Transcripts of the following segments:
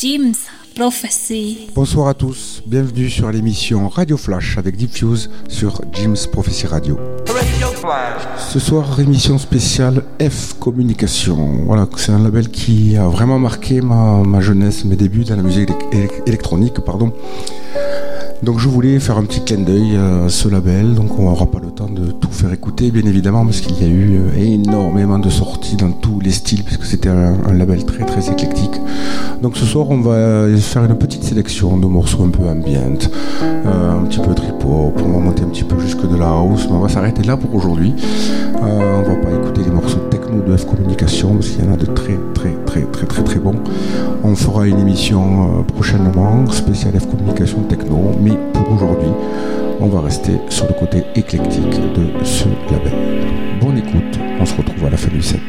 Jim's Prophecy. Bonsoir à tous, bienvenue sur l'émission Radio Flash avec Diffuse sur Jim's Prophecy Radio. Ce soir, émission spéciale F Communication. Voilà, c'est un label qui a vraiment marqué ma, ma jeunesse, mes débuts dans la musique électronique, pardon. Donc je voulais faire un petit clin d'œil à ce label, donc on n'aura pas le temps de tout faire écouter bien évidemment parce qu'il y a eu euh, énormément de sorties dans tous les styles puisque c'était un, label très très éclectique. Donc ce soir on va faire une petite sélection de morceaux un peu ambient, euh, un petit peu trip on monter un petit peu jusque de la house, mais on va s'arrêter là pour aujourd'hui. Euh, on va pas écouter les morceaux techno de F Communication parce qu'il y en a de très très très très très très bons. On fera une émission prochainement spéciale F Communication techno, pour aujourd'hui, on va rester sur le côté éclectique de ce label. Bonne écoute, on se retrouve à la fin du set.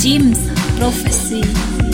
Jim's Prophecy.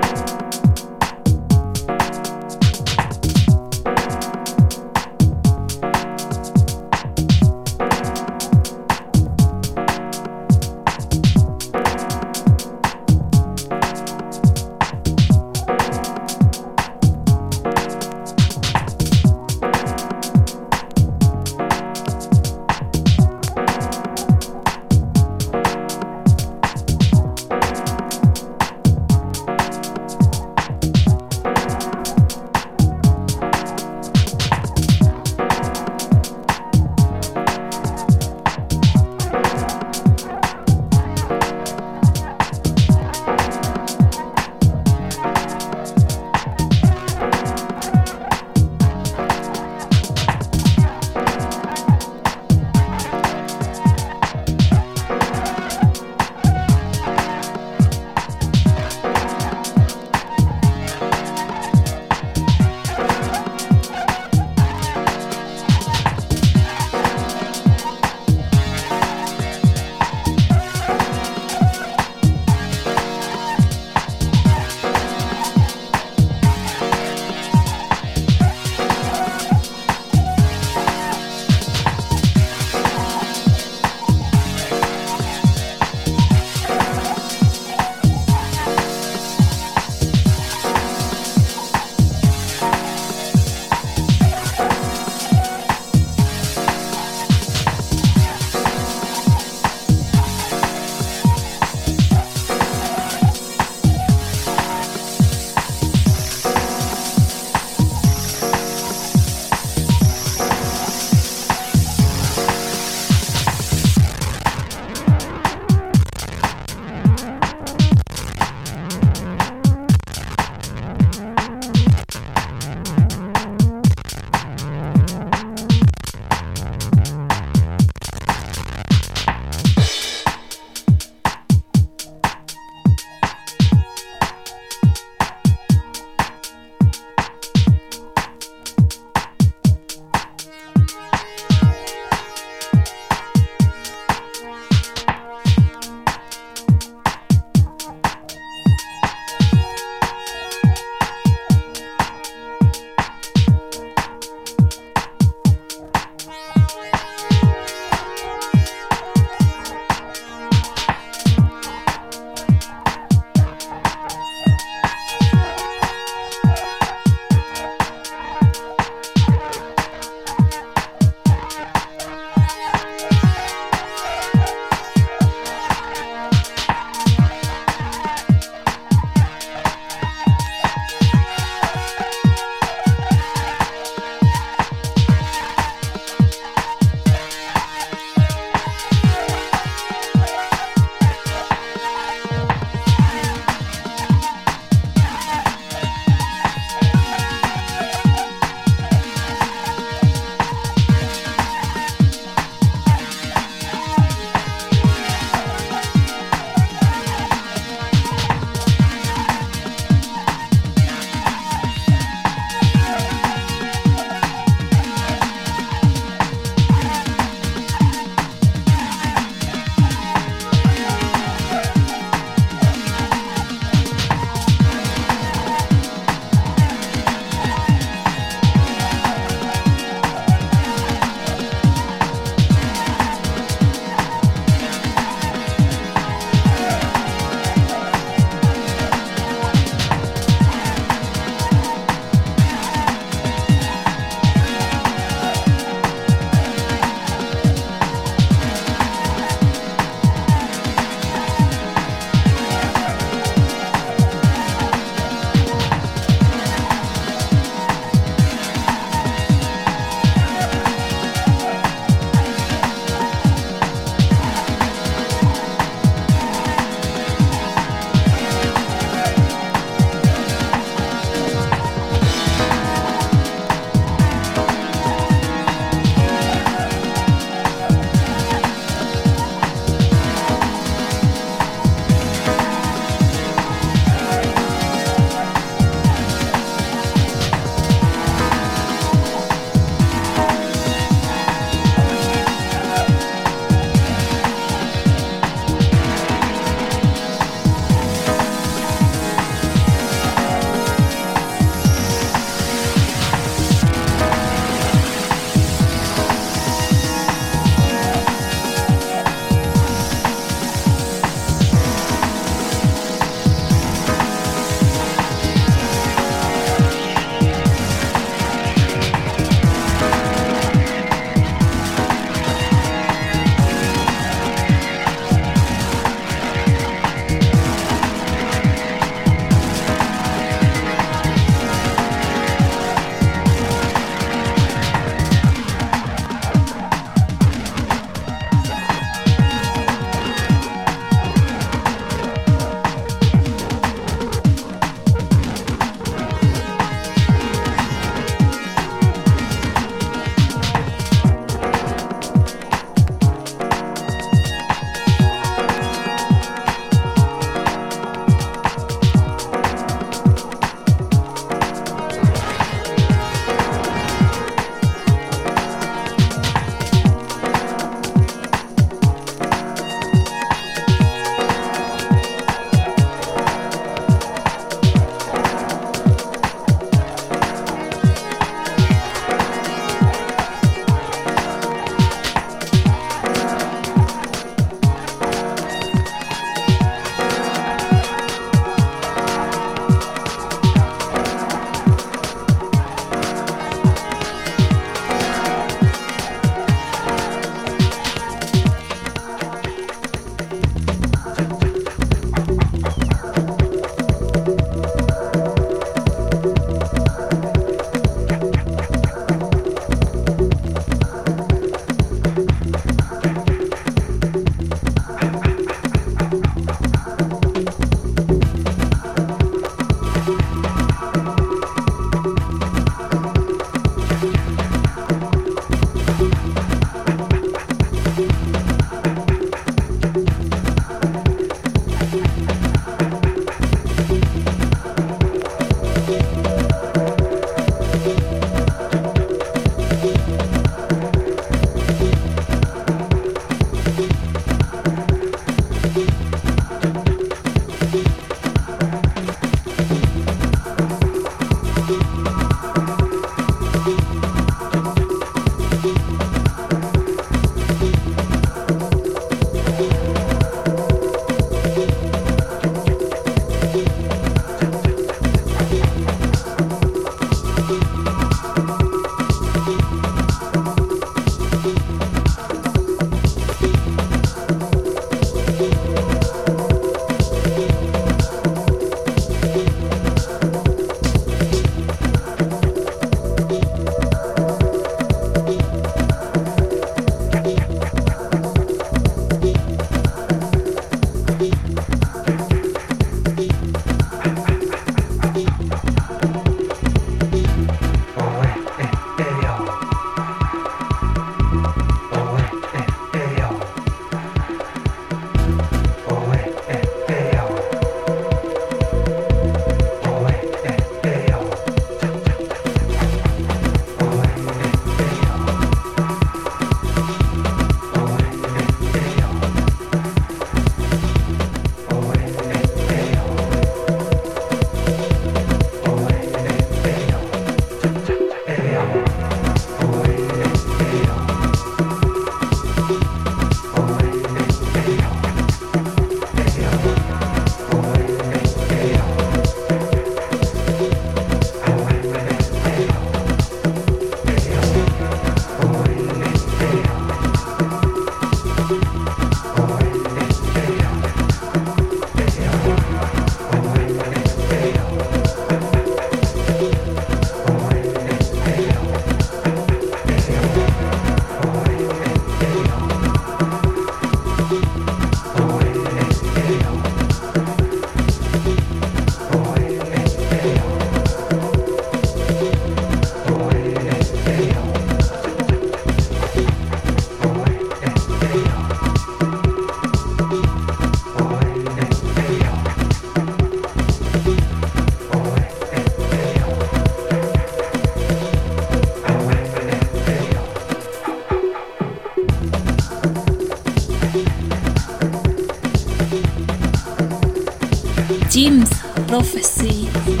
Jim's Prophecy.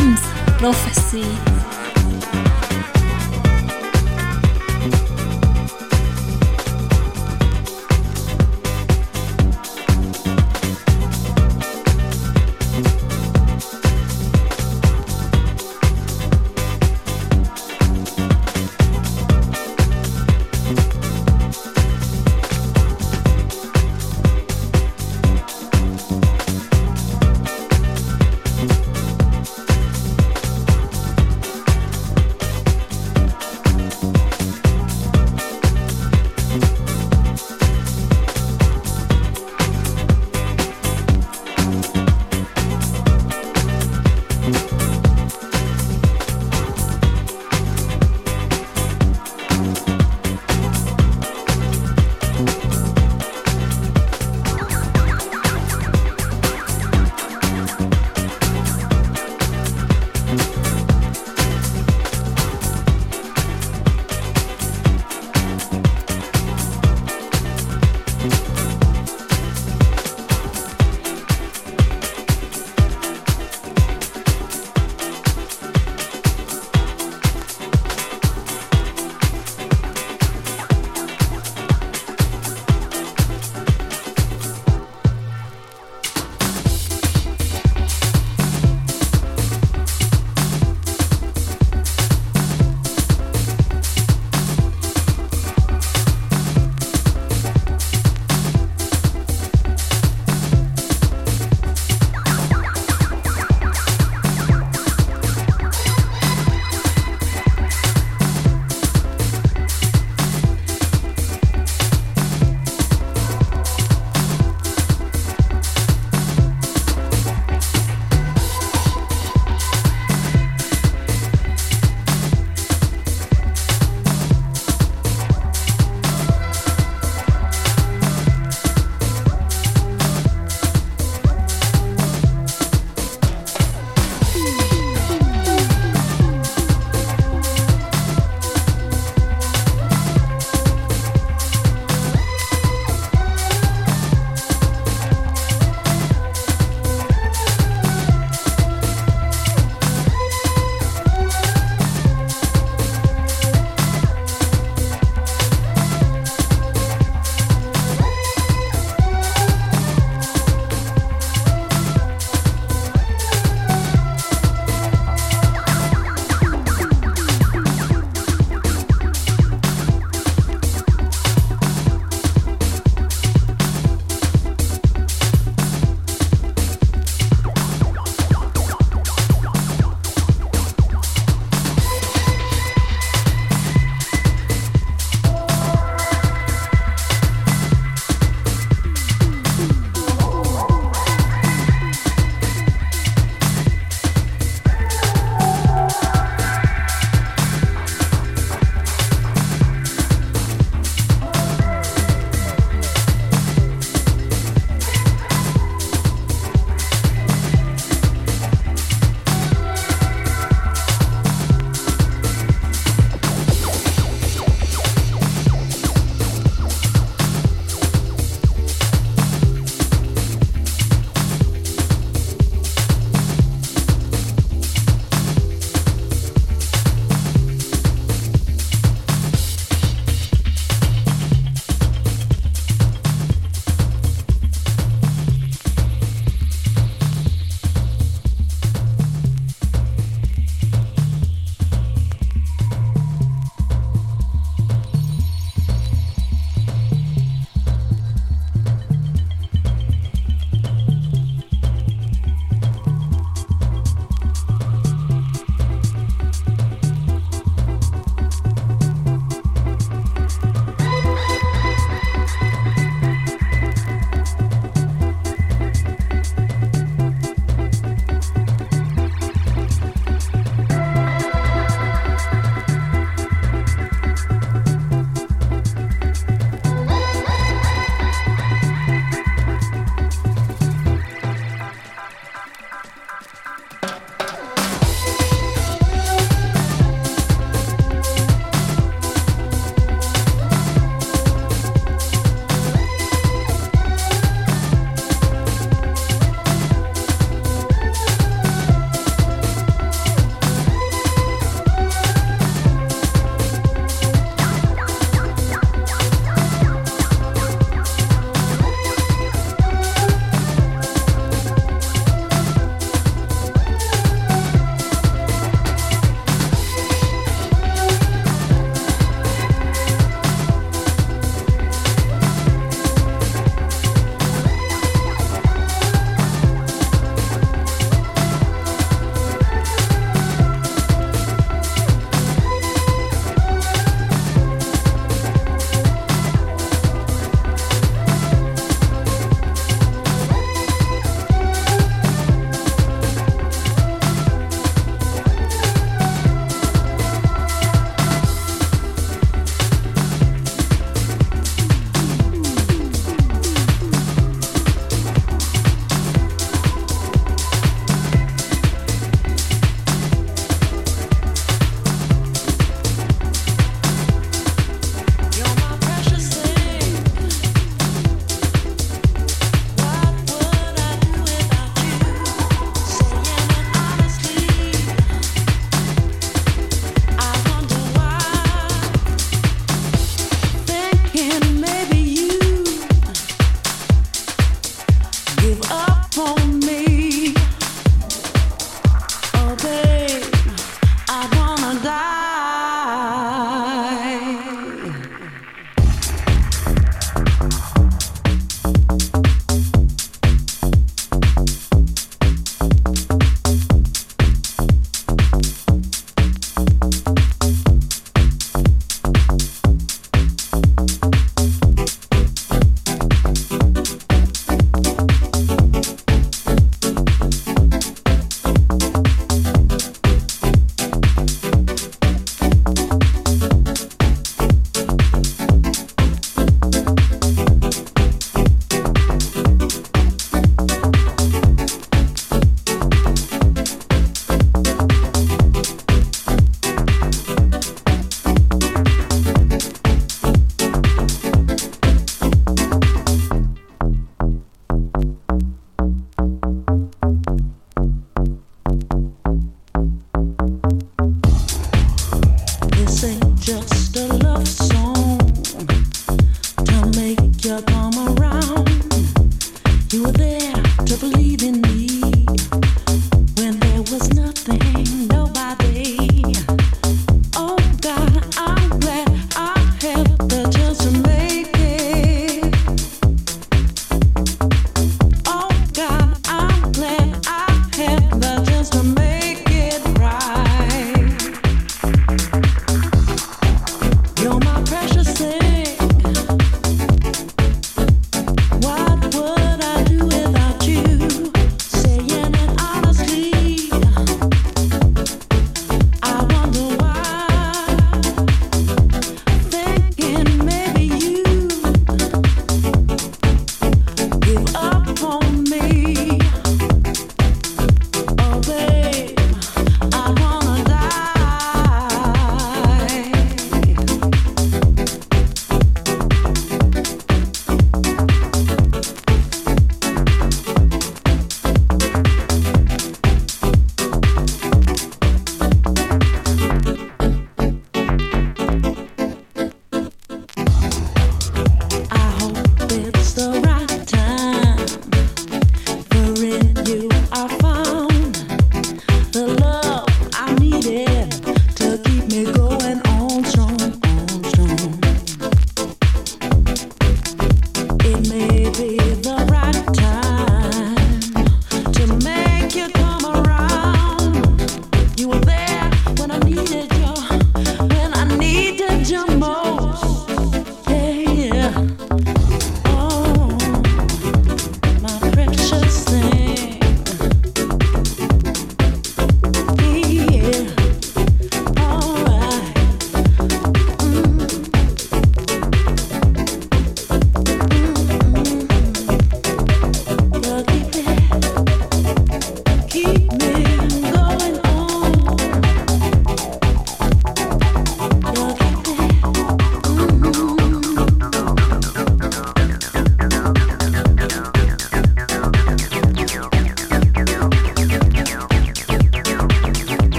Jim's Prophecy.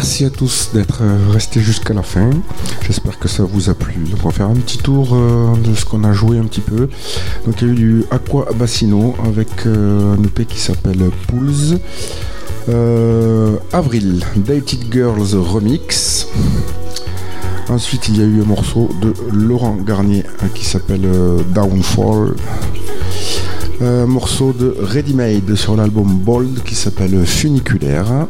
Merci à tous d'être restés jusqu'à la fin. J'espère que ça vous a plu. On va faire un petit tour de ce qu'on a joué un petit peu. Donc il y a eu du Aqua Bassino avec un EP qui s'appelle Pools. Avril, Dated Girls Remix. Ensuite, il y a eu un morceau de Laurent Garnier qui s'appelle Downfall. Un morceau de Ready Made sur l'album Bold qui s'appelle Funiculaire.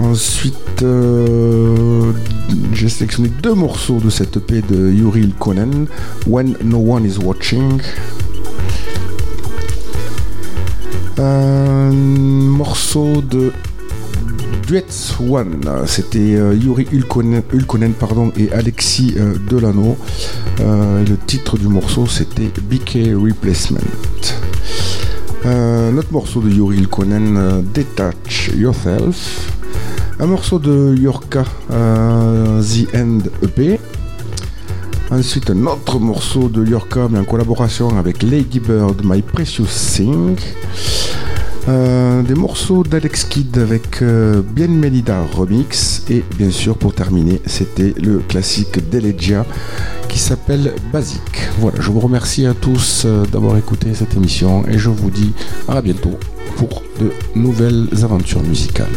Ensuite, euh, j'ai sélectionné deux morceaux de cette EP de Yuri Ilkonen, When No One Is Watching. Un morceau de Duet One, c'était euh, Yuri Ulkonen, pardon, et Alexis euh, Delano. Le titre du morceau c'était BK Replacement. notre morceau de Yuri Ulkonen, Detach Yourself. Un morceau de Yorka, The End EP. Ensuite, un autre morceau de Yorka, mais en collaboration avec Lady Bird, My Precious Thing. Euh, des morceaux d'Alex Kidd avec euh, Bien Melida remix et bien sûr pour terminer c'était le classique d'Elegia qui s'appelle Basique. Voilà, je vous remercie à tous euh, d'avoir écouté cette émission et je vous dis à bientôt pour de nouvelles aventures musicales.